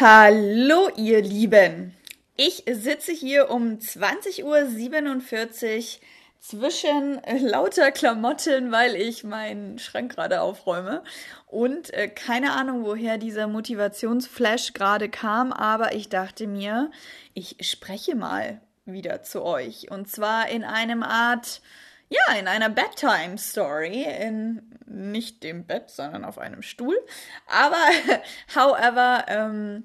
Hallo, ihr Lieben. Ich sitze hier um 20.47 Uhr zwischen lauter Klamotten, weil ich meinen Schrank gerade aufräume. Und äh, keine Ahnung, woher dieser Motivationsflash gerade kam, aber ich dachte mir, ich spreche mal wieder zu euch. Und zwar in einem Art, ja, in einer Bedtime-Story, in nicht dem Bett, sondern auf einem Stuhl. Aber, however, ähm,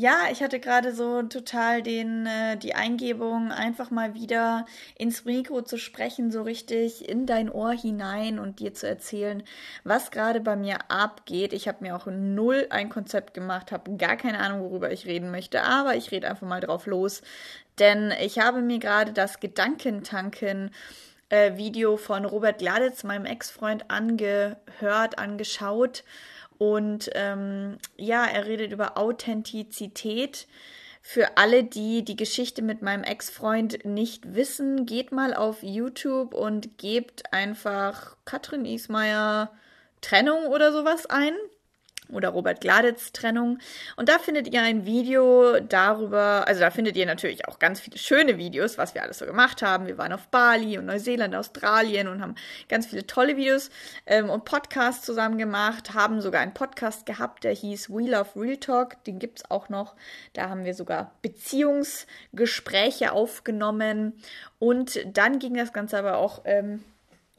ja, ich hatte gerade so total den, äh, die Eingebung, einfach mal wieder ins Mikro zu sprechen, so richtig in dein Ohr hinein und dir zu erzählen, was gerade bei mir abgeht. Ich habe mir auch null ein Konzept gemacht, habe gar keine Ahnung, worüber ich reden möchte, aber ich rede einfach mal drauf los, denn ich habe mir gerade das Gedankentanken äh, Video von Robert Gladitz, meinem Ex-Freund, angehört, angeschaut und ähm, ja, er redet über Authentizität. Für alle, die die Geschichte mit meinem Ex-Freund nicht wissen, geht mal auf YouTube und gebt einfach Katrin Ismaier Trennung oder sowas ein oder Robert Gladitz Trennung. Und da findet ihr ein Video darüber, also da findet ihr natürlich auch ganz viele schöne Videos, was wir alles so gemacht haben. Wir waren auf Bali und Neuseeland, Australien und haben ganz viele tolle Videos ähm, und Podcasts zusammen gemacht, haben sogar einen Podcast gehabt, der hieß We Love Real Talk, den gibt es auch noch. Da haben wir sogar Beziehungsgespräche aufgenommen und dann ging das Ganze aber auch ähm,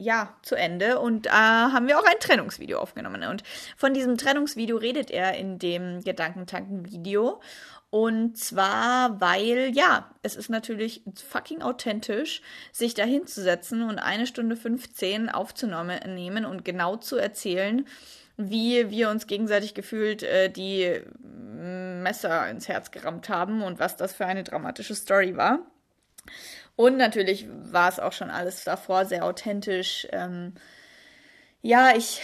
ja, zu Ende und da äh, haben wir auch ein Trennungsvideo aufgenommen. Und von diesem Trennungsvideo redet er in dem Gedankentanken-Video. Und zwar, weil, ja, es ist natürlich fucking authentisch, sich da hinzusetzen und eine Stunde 15 aufzunehmen und genau zu erzählen, wie wir uns gegenseitig gefühlt äh, die Messer ins Herz gerammt haben und was das für eine dramatische Story war. Und natürlich war es auch schon alles davor sehr authentisch. Ähm, ja, ich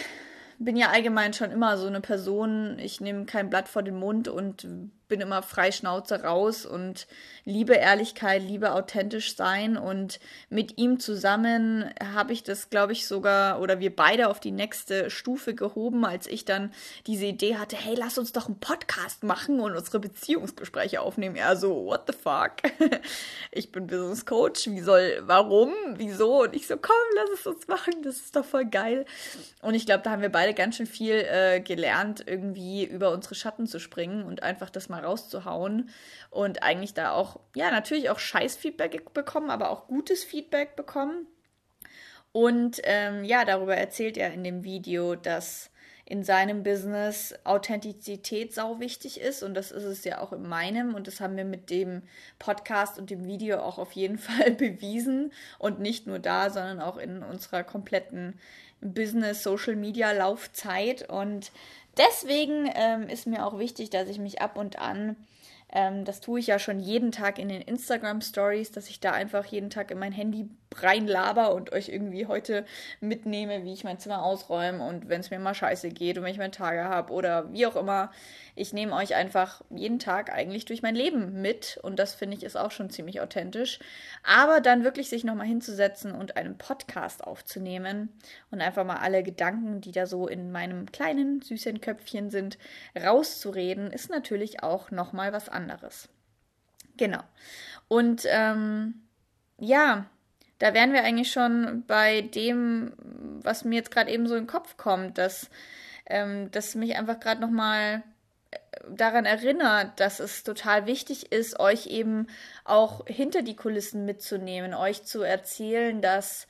bin ja allgemein schon immer so eine Person, ich nehme kein Blatt vor den Mund und bin immer frei Schnauze raus und liebe Ehrlichkeit, liebe authentisch sein und mit ihm zusammen habe ich das, glaube ich, sogar oder wir beide auf die nächste Stufe gehoben, als ich dann diese Idee hatte, hey, lass uns doch einen Podcast machen und unsere Beziehungsgespräche aufnehmen. Er so, what the fuck? Ich bin Business Coach, wie soll, warum, wieso? Und ich so, komm, lass es uns machen, das ist doch voll geil. Und ich glaube, da haben wir beide ganz schön viel äh, gelernt, irgendwie über unsere Schatten zu springen und einfach das mal mal rauszuhauen und eigentlich da auch, ja, natürlich auch Scheiß-Feedback bekommen, aber auch gutes Feedback bekommen. Und ähm, ja, darüber erzählt er in dem Video, dass in seinem Business Authentizität sau wichtig ist und das ist es ja auch in meinem und das haben wir mit dem Podcast und dem Video auch auf jeden Fall bewiesen und nicht nur da, sondern auch in unserer kompletten Business Social Media Laufzeit und deswegen ähm, ist mir auch wichtig, dass ich mich ab und an, ähm, das tue ich ja schon jeden Tag in den Instagram Stories, dass ich da einfach jeden Tag in mein Handy reinlaber und euch irgendwie heute mitnehme, wie ich mein Zimmer ausräume und wenn es mir mal scheiße geht und wenn ich meine Tage habe oder wie auch immer. Ich nehme euch einfach jeden Tag eigentlich durch mein Leben mit und das finde ich ist auch schon ziemlich authentisch. Aber dann wirklich sich nochmal hinzusetzen und einen Podcast aufzunehmen und einfach mal alle Gedanken, die da so in meinem kleinen, süßen Köpfchen sind, rauszureden, ist natürlich auch nochmal was anderes. Genau. Und ähm, ja, da wären wir eigentlich schon bei dem, was mir jetzt gerade eben so in den Kopf kommt, dass, ähm, dass mich einfach gerade nochmal äh, daran erinnert, dass es total wichtig ist, euch eben auch hinter die Kulissen mitzunehmen, euch zu erzählen, dass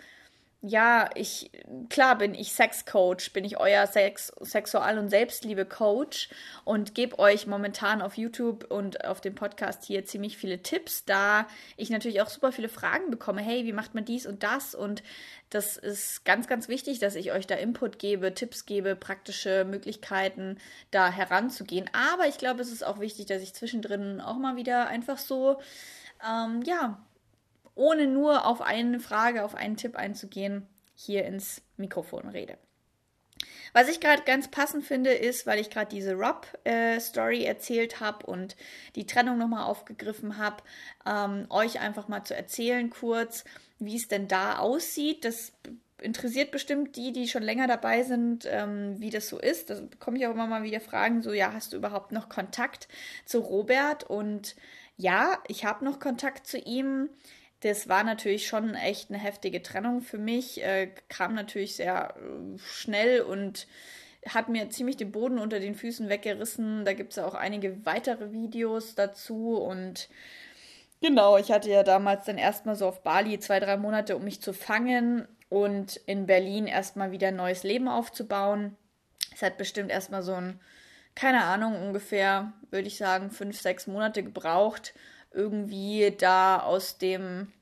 ja, ich, klar bin ich Sexcoach, bin ich euer Sex, Sexual- und Selbstliebe-Coach und gebe euch momentan auf YouTube und auf dem Podcast hier ziemlich viele Tipps, da ich natürlich auch super viele Fragen bekomme. Hey, wie macht man dies und das? Und das ist ganz, ganz wichtig, dass ich euch da Input gebe, Tipps gebe, praktische Möglichkeiten, da heranzugehen. Aber ich glaube, es ist auch wichtig, dass ich zwischendrin auch mal wieder einfach so, ähm, ja, ohne nur auf eine Frage, auf einen Tipp einzugehen, hier ins Mikrofon rede. Was ich gerade ganz passend finde, ist, weil ich gerade diese Rob-Story äh, erzählt habe und die Trennung nochmal aufgegriffen habe, ähm, euch einfach mal zu erzählen kurz, wie es denn da aussieht. Das interessiert bestimmt die, die schon länger dabei sind, ähm, wie das so ist. Da bekomme ich auch immer mal wieder Fragen, so, ja, hast du überhaupt noch Kontakt zu Robert? Und ja, ich habe noch Kontakt zu ihm. Das war natürlich schon echt eine heftige Trennung für mich. Äh, kam natürlich sehr äh, schnell und hat mir ziemlich den Boden unter den Füßen weggerissen. Da gibt es auch einige weitere Videos dazu und genau, ich hatte ja damals dann erstmal so auf Bali zwei, drei Monate, um mich zu fangen und in Berlin erstmal wieder ein neues Leben aufzubauen. Es hat bestimmt erstmal so ein, keine Ahnung, ungefähr, würde ich sagen, fünf, sechs Monate gebraucht, irgendwie da aus dem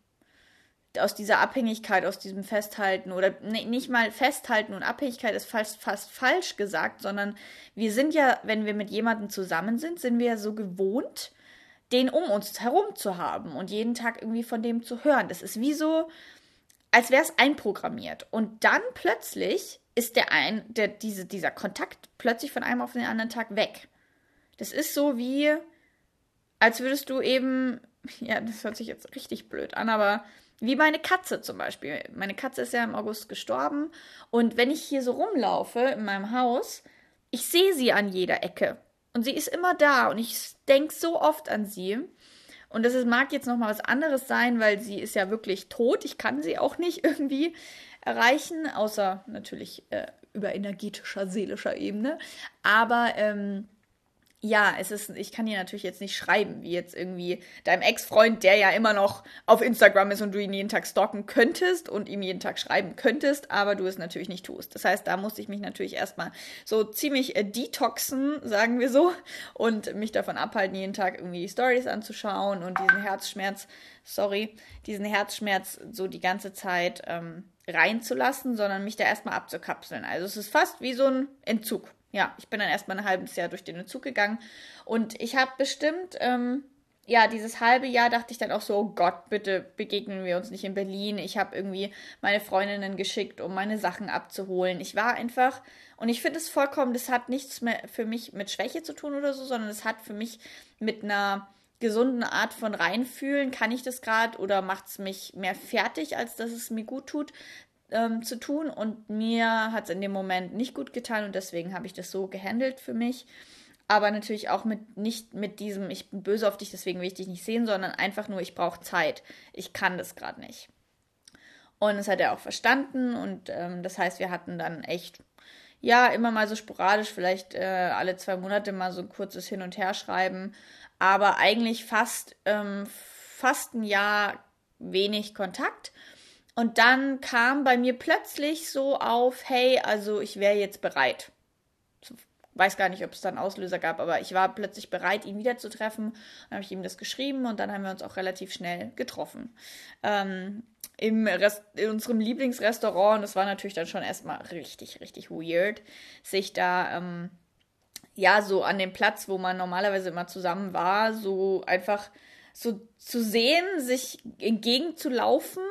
aus dieser Abhängigkeit, aus diesem Festhalten oder nee, nicht mal Festhalten und Abhängigkeit ist fast, fast falsch gesagt, sondern wir sind ja, wenn wir mit jemandem zusammen sind, sind wir ja so gewohnt, den um uns herum zu haben und jeden Tag irgendwie von dem zu hören. Das ist wie so, als wäre es einprogrammiert. Und dann plötzlich ist der ein, der, diese, dieser Kontakt plötzlich von einem auf den anderen Tag weg. Das ist so wie, als würdest du eben, ja, das hört sich jetzt richtig blöd an, aber wie meine Katze zum Beispiel. Meine Katze ist ja im August gestorben. Und wenn ich hier so rumlaufe in meinem Haus, ich sehe sie an jeder Ecke. Und sie ist immer da. Und ich denke so oft an sie. Und das ist, mag jetzt nochmal was anderes sein, weil sie ist ja wirklich tot. Ich kann sie auch nicht irgendwie erreichen, außer natürlich äh, über energetischer, seelischer Ebene. Aber ähm, ja, es ist, ich kann dir natürlich jetzt nicht schreiben, wie jetzt irgendwie deinem Ex-Freund, der ja immer noch auf Instagram ist und du ihn jeden Tag stalken könntest und ihm jeden Tag schreiben könntest, aber du es natürlich nicht tust. Das heißt, da musste ich mich natürlich erstmal so ziemlich äh, detoxen, sagen wir so, und mich davon abhalten, jeden Tag irgendwie Stories anzuschauen und diesen Herzschmerz, sorry, diesen Herzschmerz so die ganze Zeit ähm, reinzulassen, sondern mich da erstmal abzukapseln. Also es ist fast wie so ein Entzug ja, ich bin dann erstmal ein halbes Jahr durch den Entzug gegangen und ich habe bestimmt, ähm, ja, dieses halbe Jahr dachte ich dann auch so, oh Gott, bitte begegnen wir uns nicht in Berlin. Ich habe irgendwie meine Freundinnen geschickt, um meine Sachen abzuholen. Ich war einfach, und ich finde es vollkommen, das hat nichts mehr für mich mit Schwäche zu tun oder so, sondern es hat für mich mit einer gesunden Art von reinfühlen, kann ich das gerade oder macht es mich mehr fertig, als dass es mir gut tut, ähm, zu tun und mir hat es in dem Moment nicht gut getan und deswegen habe ich das so gehandelt für mich. Aber natürlich auch mit nicht mit diesem, ich bin böse auf dich, deswegen will ich dich nicht sehen, sondern einfach nur, ich brauche Zeit. Ich kann das gerade nicht. Und das hat er auch verstanden und ähm, das heißt, wir hatten dann echt, ja, immer mal so sporadisch, vielleicht äh, alle zwei Monate mal so ein kurzes Hin- und Herschreiben, aber eigentlich fast, ähm, fast ein Jahr wenig Kontakt. Und dann kam bei mir plötzlich so auf, hey, also ich wäre jetzt bereit. Weiß gar nicht, ob es dann Auslöser gab, aber ich war plötzlich bereit, ihn wiederzutreffen. Dann habe ich ihm das geschrieben und dann haben wir uns auch relativ schnell getroffen. Ähm, im Rest, in unserem Lieblingsrestaurant, und das war natürlich dann schon erstmal richtig, richtig weird, sich da, ähm, ja, so an dem Platz, wo man normalerweise immer zusammen war, so einfach so zu sehen, sich entgegenzulaufen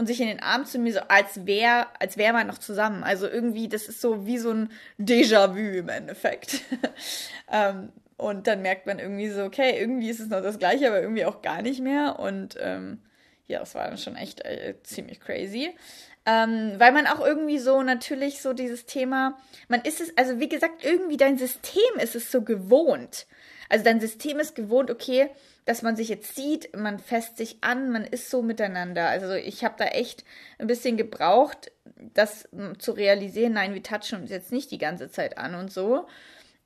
und sich in den Arm zu mir, so als wäre als wär man noch zusammen. Also irgendwie, das ist so wie so ein Déjà-vu im Endeffekt. ähm, und dann merkt man irgendwie so, okay, irgendwie ist es noch das Gleiche, aber irgendwie auch gar nicht mehr. Und ähm, ja, das war dann schon echt äh, ziemlich crazy. Ähm, weil man auch irgendwie so natürlich so dieses Thema, man ist es, also wie gesagt, irgendwie dein System ist es so gewohnt. Also dein System ist gewohnt, okay, dass man sich jetzt sieht, man fässt sich an, man ist so miteinander. Also ich habe da echt ein bisschen gebraucht, das zu realisieren, nein, wir touchen uns jetzt nicht die ganze Zeit an und so.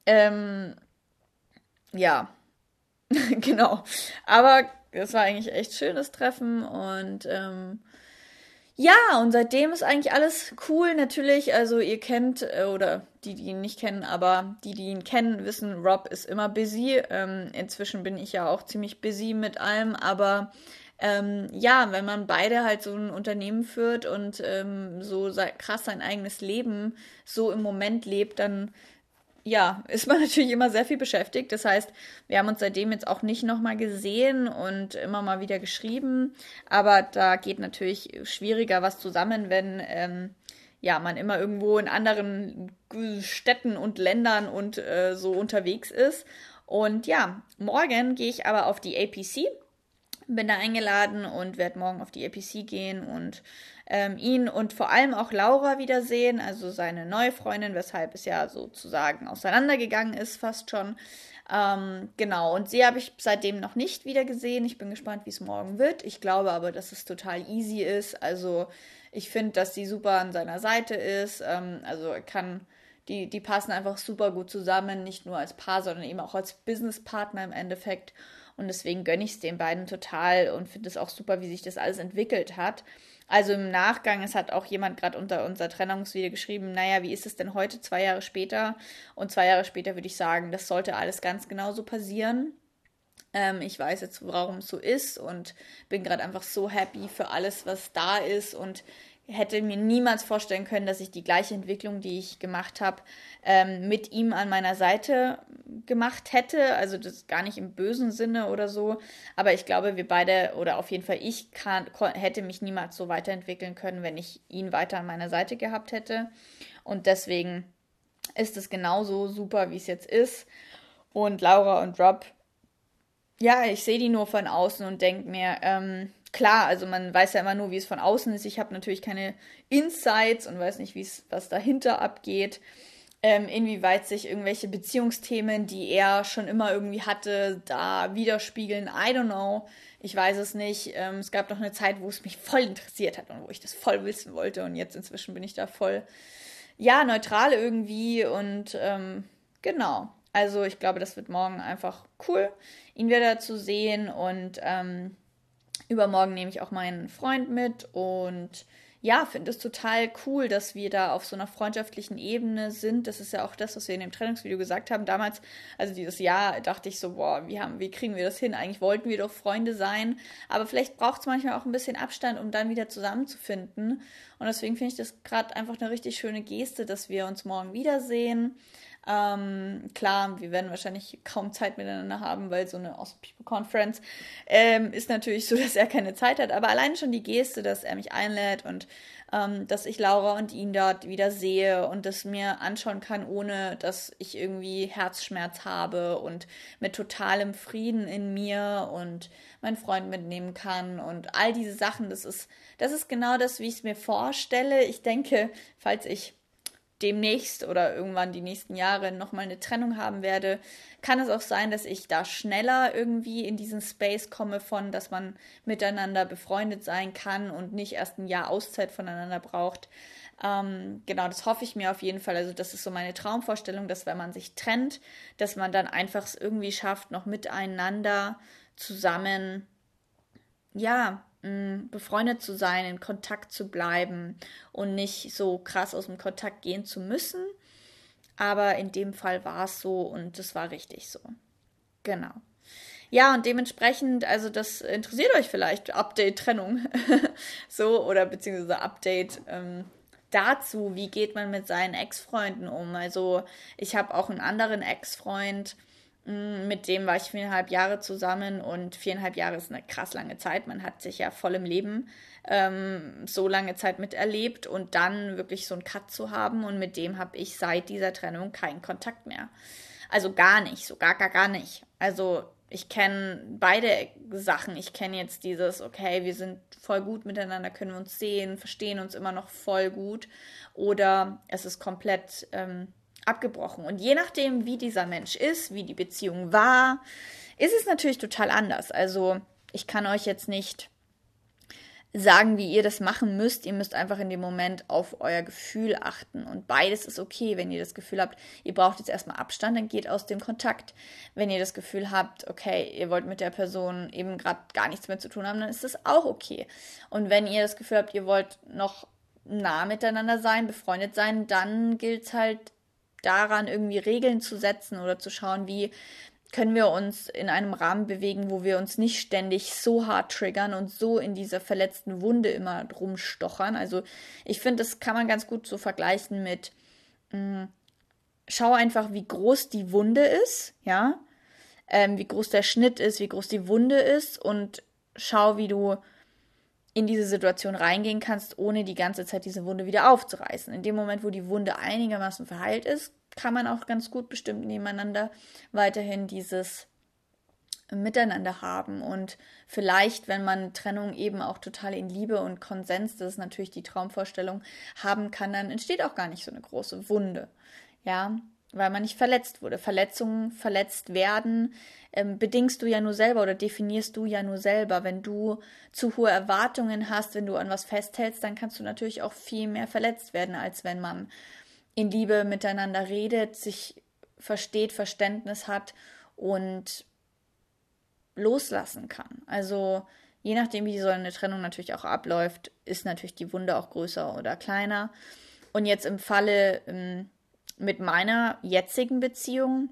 Ähm, ja, genau. Aber es war eigentlich echt schönes Treffen und ähm, ja, und seitdem ist eigentlich alles cool. Natürlich, also ihr kennt, äh, oder die, die ihn nicht kennen, aber die, die ihn kennen, wissen, Rob ist immer busy. Ähm, inzwischen bin ich ja auch ziemlich busy mit allem, aber ähm, ja, wenn man beide halt so ein Unternehmen führt und ähm, so krass sein eigenes Leben so im Moment lebt, dann ja, ist man natürlich immer sehr viel beschäftigt. Das heißt, wir haben uns seitdem jetzt auch nicht nochmal gesehen und immer mal wieder geschrieben. Aber da geht natürlich schwieriger was zusammen, wenn ähm, ja, man immer irgendwo in anderen Städten und Ländern und äh, so unterwegs ist. Und ja, morgen gehe ich aber auf die APC. bin da eingeladen und werde morgen auf die APC gehen und ähm, ihn und vor allem auch Laura wiedersehen, also seine neue Freundin, weshalb es ja sozusagen auseinandergegangen ist, fast schon. Ähm, genau, und sie habe ich seitdem noch nicht wieder gesehen. Ich bin gespannt, wie es morgen wird. Ich glaube aber, dass es total easy ist. Also ich finde, dass sie super an seiner Seite ist. Ähm, also kann, die, die passen einfach super gut zusammen, nicht nur als Paar, sondern eben auch als Businesspartner im Endeffekt. Und deswegen gönne ich es den beiden total und finde es auch super, wie sich das alles entwickelt hat. Also im Nachgang, es hat auch jemand gerade unter unser Trennungsvideo geschrieben, naja, wie ist es denn heute, zwei Jahre später? Und zwei Jahre später würde ich sagen, das sollte alles ganz genauso passieren. Ähm, ich weiß jetzt, warum es so ist und bin gerade einfach so happy für alles, was da ist und hätte mir niemals vorstellen können, dass ich die gleiche Entwicklung, die ich gemacht habe, ähm, mit ihm an meiner Seite gemacht hätte. Also das gar nicht im bösen Sinne oder so. Aber ich glaube, wir beide oder auf jeden Fall ich kann, hätte mich niemals so weiterentwickeln können, wenn ich ihn weiter an meiner Seite gehabt hätte. Und deswegen ist es genauso super, wie es jetzt ist. Und Laura und Rob, ja, ich sehe die nur von außen und denke mir, ähm, klar, also man weiß ja immer nur, wie es von außen ist. Ich habe natürlich keine Insights und weiß nicht, wie es was dahinter abgeht. Ähm, inwieweit sich irgendwelche Beziehungsthemen, die er schon immer irgendwie hatte, da widerspiegeln. I don't know. Ich weiß es nicht. Ähm, es gab noch eine Zeit, wo es mich voll interessiert hat und wo ich das voll wissen wollte. Und jetzt inzwischen bin ich da voll, ja, neutral irgendwie. Und ähm, genau. Also ich glaube, das wird morgen einfach cool, ihn wieder zu sehen. Und ähm, Übermorgen nehme ich auch meinen Freund mit und ja, finde es total cool, dass wir da auf so einer freundschaftlichen Ebene sind. Das ist ja auch das, was wir in dem Trennungsvideo gesagt haben. Damals, also dieses Jahr, dachte ich so, boah, wie, haben, wie kriegen wir das hin? Eigentlich wollten wir doch Freunde sein. Aber vielleicht braucht es manchmal auch ein bisschen Abstand, um dann wieder zusammenzufinden. Und deswegen finde ich das gerade einfach eine richtig schöne Geste, dass wir uns morgen wiedersehen. Ähm, klar, wir werden wahrscheinlich kaum Zeit miteinander haben, weil so eine Awesome People Conference ähm, ist natürlich so, dass er keine Zeit hat. Aber allein schon die Geste, dass er mich einlädt und ähm, dass ich Laura und ihn dort wieder sehe und das mir anschauen kann, ohne dass ich irgendwie Herzschmerz habe und mit totalem Frieden in mir und meinen Freund mitnehmen kann und all diese Sachen, das ist, das ist genau das, wie ich es mir vorstelle. Ich denke, falls ich demnächst oder irgendwann die nächsten Jahre nochmal eine Trennung haben werde, kann es auch sein, dass ich da schneller irgendwie in diesen Space komme von, dass man miteinander befreundet sein kann und nicht erst ein Jahr Auszeit voneinander braucht. Ähm, genau, das hoffe ich mir auf jeden Fall. Also das ist so meine Traumvorstellung, dass wenn man sich trennt, dass man dann einfach es irgendwie schafft, noch miteinander zusammen, ja, befreundet zu sein, in Kontakt zu bleiben und nicht so krass aus dem Kontakt gehen zu müssen. Aber in dem Fall war es so und es war richtig so. Genau. Ja, und dementsprechend, also das interessiert euch vielleicht, Update-Trennung. so, oder beziehungsweise Update ähm, dazu, wie geht man mit seinen Ex-Freunden um. Also ich habe auch einen anderen Ex-Freund, mit dem war ich viereinhalb Jahre zusammen und viereinhalb Jahre ist eine krass lange Zeit. Man hat sich ja voll im Leben ähm, so lange Zeit miterlebt und dann wirklich so einen Cut zu haben und mit dem habe ich seit dieser Trennung keinen Kontakt mehr. Also gar nicht, so gar, gar, gar nicht. Also ich kenne beide Sachen. Ich kenne jetzt dieses, okay, wir sind voll gut miteinander, können wir uns sehen, verstehen uns immer noch voll gut. Oder es ist komplett ähm, abgebrochen. Und je nachdem, wie dieser Mensch ist, wie die Beziehung war, ist es natürlich total anders. Also ich kann euch jetzt nicht sagen, wie ihr das machen müsst. Ihr müsst einfach in dem Moment auf euer Gefühl achten. Und beides ist okay, wenn ihr das Gefühl habt, ihr braucht jetzt erstmal Abstand, dann geht aus dem Kontakt. Wenn ihr das Gefühl habt, okay, ihr wollt mit der Person eben gerade gar nichts mehr zu tun haben, dann ist das auch okay. Und wenn ihr das Gefühl habt, ihr wollt noch nah miteinander sein, befreundet sein, dann gilt es halt daran, irgendwie Regeln zu setzen oder zu schauen, wie können wir uns in einem Rahmen bewegen, wo wir uns nicht ständig so hart triggern und so in dieser verletzten Wunde immer rumstochern. Also ich finde, das kann man ganz gut so vergleichen mit, mh, mm, schau einfach, wie groß die Wunde ist, ja, ähm, wie groß der Schnitt ist, wie groß die Wunde ist und schau, wie du in diese Situation reingehen kannst, ohne die ganze Zeit diese Wunde wieder aufzureißen. In dem Moment, wo die Wunde einigermaßen verheilt ist, kann man auch ganz gut bestimmt nebeneinander weiterhin dieses miteinander haben und vielleicht, wenn man Trennung eben auch total in Liebe und Konsens, das ist natürlich die Traumvorstellung, haben kann, dann entsteht auch gar nicht so eine große Wunde. Ja, weil man nicht verletzt wurde. Verletzungen, verletzt werden, ähm, bedingst du ja nur selber oder definierst du ja nur selber. Wenn du zu hohe Erwartungen hast, wenn du an was festhältst, dann kannst du natürlich auch viel mehr verletzt werden, als wenn man in Liebe miteinander redet, sich versteht, Verständnis hat und loslassen kann. Also je nachdem, wie so eine Trennung natürlich auch abläuft, ist natürlich die Wunde auch größer oder kleiner. Und jetzt im Falle ähm, mit meiner jetzigen Beziehung,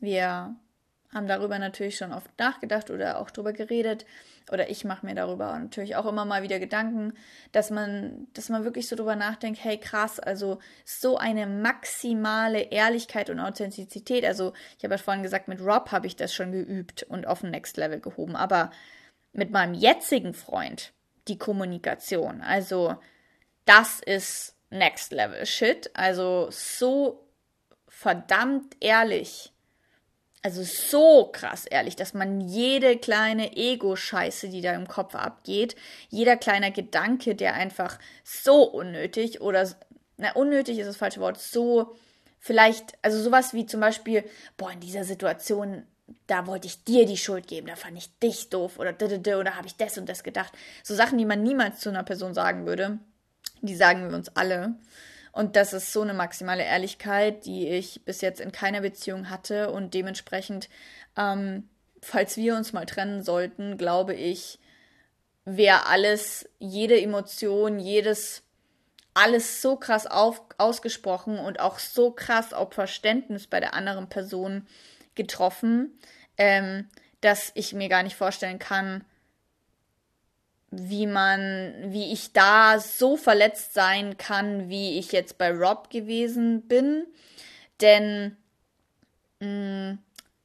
wir haben darüber natürlich schon oft nachgedacht oder auch darüber geredet. Oder ich mache mir darüber natürlich auch immer mal wieder Gedanken, dass man, dass man wirklich so drüber nachdenkt, hey krass, also so eine maximale Ehrlichkeit und Authentizität. Also ich habe ja vorhin gesagt, mit Rob habe ich das schon geübt und auf ein Next Level gehoben. Aber mit meinem jetzigen Freund die Kommunikation, also das ist Next Level Shit. Also so verdammt ehrlich also so krass ehrlich, dass man jede kleine Ego-Scheiße, die da im Kopf abgeht, jeder kleine Gedanke, der einfach so unnötig oder, na, unnötig ist das falsche Wort, so vielleicht, also sowas wie zum Beispiel, boah, in dieser Situation, da wollte ich dir die Schuld geben, da fand ich dich doof oder oder habe ich das und das gedacht. So Sachen, die man niemals zu einer Person sagen würde, die sagen wir uns alle. Und das ist so eine maximale Ehrlichkeit, die ich bis jetzt in keiner Beziehung hatte. Und dementsprechend, ähm, falls wir uns mal trennen sollten, glaube ich, wäre alles, jede Emotion, jedes, alles so krass auf, ausgesprochen und auch so krass auf Verständnis bei der anderen Person getroffen, ähm, dass ich mir gar nicht vorstellen kann, wie man, wie ich da so verletzt sein kann, wie ich jetzt bei Rob gewesen bin. Denn mh, mm,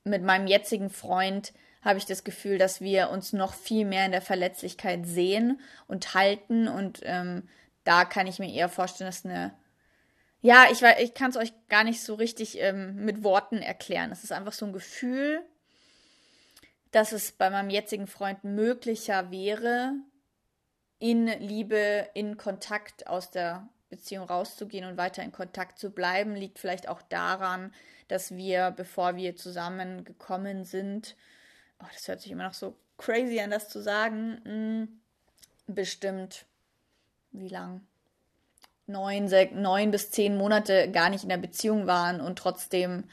mit meinem jetzigen Freund habe ich das Gefühl, dass wir uns noch viel mehr in der Verletzlichkeit sehen und halten. Und ähm, da kann ich mir eher vorstellen, dass eine. Ja, ich, ich kann es euch gar nicht so richtig ähm, mit Worten erklären. Es ist einfach so ein Gefühl, dass es bei meinem jetzigen Freund möglicher wäre, in Liebe, in Kontakt aus der Beziehung rauszugehen und weiter in Kontakt zu bleiben, liegt vielleicht auch daran, dass wir, bevor wir zusammengekommen sind, oh, das hört sich immer noch so crazy an, das zu sagen, mh, hm, bestimmt, wie lang? Neun, neun bis zehn Monate gar nicht in der Beziehung waren und trotzdem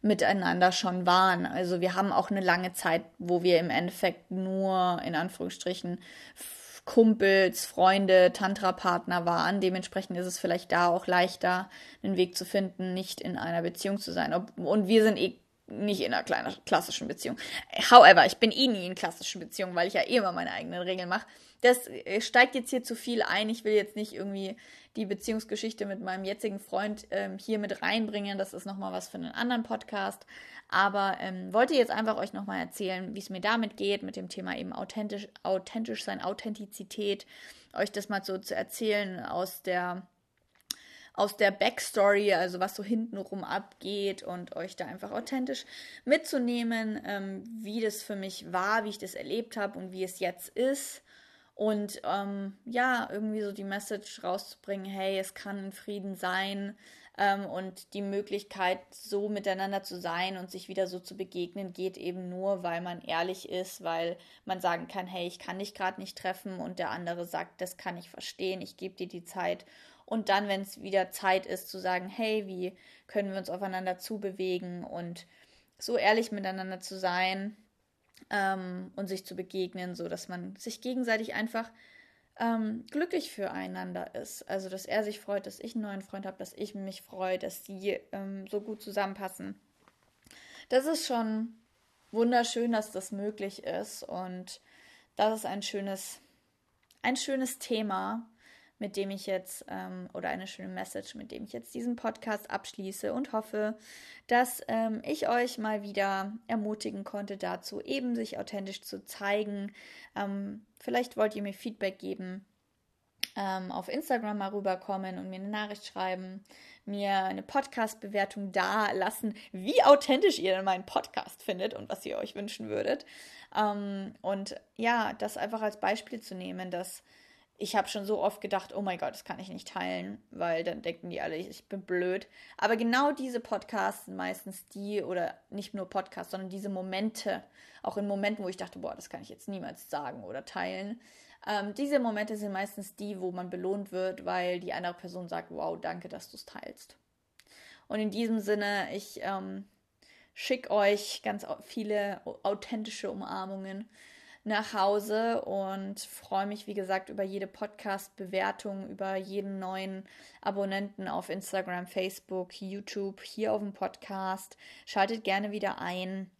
miteinander schon waren. Also wir haben auch eine lange Zeit, wo wir im Endeffekt nur in Anführungsstrichen Kumpels, Freunde, Tantra-Partner waren. Dementsprechend ist es vielleicht da auch leichter, einen Weg zu finden, nicht in einer Beziehung zu sein. Und wir sind eh nicht in einer kleinen, klassischen Beziehung. However, ich bin eh nie in klassischen Beziehungen, weil ich ja eh immer meine eigenen Regeln mache. Das äh, steigt jetzt hier zu viel ein. Ich will jetzt nicht irgendwie die Beziehungsgeschichte mit meinem jetzigen Freund ähm, hier mit reinbringen. Das ist nochmal was für einen anderen Podcast. Aber ähm, wollte jetzt einfach euch nochmal erzählen, wie es mir damit geht, mit dem Thema eben authentisch, authentisch sein, Authentizität, euch das mal so zu erzählen aus der aus der Backstory, also was so hintenrum abgeht und euch da einfach authentisch mitzunehmen, ähm, wie das für mich war, wie ich das erlebt habe und wie es jetzt ist. Und ähm, ja, irgendwie so die Message rauszubringen, hey, es kann ein Frieden sein, ähm, und die Möglichkeit, so miteinander zu sein und sich wieder so zu begegnen, geht eben nur, weil man ehrlich ist, weil man sagen kann, hey, ich kann dich gerade nicht treffen und der andere sagt, das kann ich verstehen, ich gebe dir die Zeit. Und dann, wenn es wieder Zeit ist, zu sagen, hey, wie können wir uns aufeinander zubewegen und so ehrlich miteinander zu sein ähm, und sich zu begegnen, so dass man sich gegenseitig einfach ähm, glücklich füreinander ist. Also, dass er sich freut, dass ich einen neuen Freund habe, dass ich mich freue, dass sie ähm, so gut zusammenpassen. Das ist schon wunderschön, dass das möglich ist. Und das ist ein schönes, ein schönes Thema, mit dem ich jetzt, ähm, oder eine schöne Message, mit dem ich jetzt diesen Podcast abschließe und hoffe, dass ähm, ich euch mal wieder ermutigen konnte dazu, eben sich authentisch zu zeigen. Ähm, vielleicht wollt ihr mir Feedback geben, ähm, auf Instagram mal rüberkommen und mir eine Nachricht schreiben, mir eine Podcast-Bewertung da lassen, wie authentisch ihr denn meinen Podcast findet und was ihr euch wünschen würdet. Ähm, und ja, das einfach als Beispiel zu nehmen, dass ich habe schon so oft gedacht, oh mein Gott, das kann ich nicht teilen, weil dann denken die alle, ich bin blöd. Aber genau diese Podcasts sind meistens die, oder nicht nur Podcasts, sondern diese Momente, auch in Momenten, wo ich dachte, boah, das kann ich jetzt niemals sagen oder teilen. Ähm, diese Momente sind meistens die, wo man belohnt wird, weil die andere Person sagt, wow, danke, dass du es teilst. Und in diesem Sinne, ich ähm, schicke euch ganz viele authentische Umarmungen nach Hause und freue mich, wie gesagt, über jede Podcast-Bewertung, über jeden neuen Abonnenten auf Instagram, Facebook, YouTube, hier auf dem Podcast. Schaltet gerne wieder ein.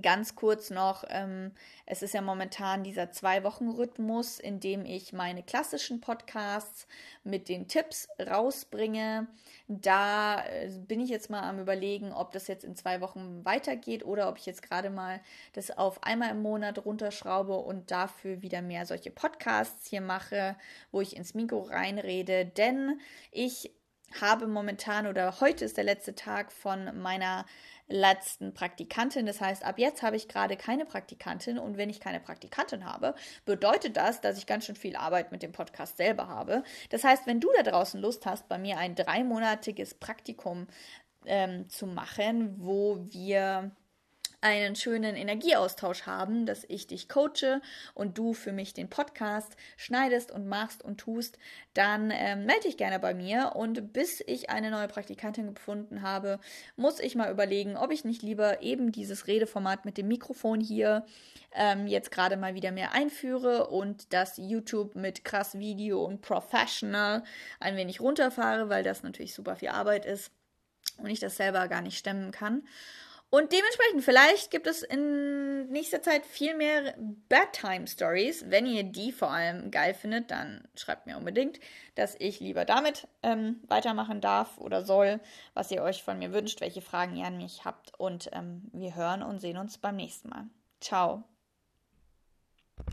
Ganz kurz noch, ähm, es ist ja momentan dieser Zwei-Wochen-Rhythmus, in dem ich meine klassischen Podcasts mit den Tipps rausbringe. Da äh, bin ich jetzt mal am Überlegen, ob das jetzt in zwei Wochen weitergeht oder ob ich jetzt gerade mal das auf einmal im Monat runterschraube und dafür wieder mehr solche Podcasts hier mache, wo ich ins Mikro reinrede. Denn ich habe momentan oder heute ist der letzte Tag von meiner letzten Praktikantin. Das heißt, ab jetzt habe ich gerade keine Praktikantin und wenn ich keine Praktikantin habe, bedeutet das, dass ich ganz schön viel Arbeit mit dem Podcast selber habe. Das heißt, wenn du da draußen Lust hast, bei mir ein dreimonatiges Praktikum ähm, zu machen, wo wir einen schönen Energieaustausch haben, dass ich dich coache und du für mich den Podcast schneidest und machst und tust, dann ähm, melde dich gerne bei mir und bis ich eine neue Praktikantin gefunden habe, muss ich mal überlegen, ob ich nicht lieber eben dieses Redeformat mit dem Mikrofon hier ähm, jetzt gerade mal wieder mehr einführe und das YouTube mit krass Video und Professional ein wenig runterfahre, weil das natürlich super viel Arbeit ist und ich das selber gar nicht stemmen kann. Und dementsprechend, vielleicht gibt es in nächster Zeit viel mehr Bedtime Stories. Wenn ihr die vor allem geil findet, dann schreibt mir unbedingt, dass ich lieber damit ähm, weitermachen darf oder soll, was ihr euch von mir wünscht, welche Fragen ihr an mich habt. Und ähm, wir hören und sehen uns beim nächsten Mal. Ciao.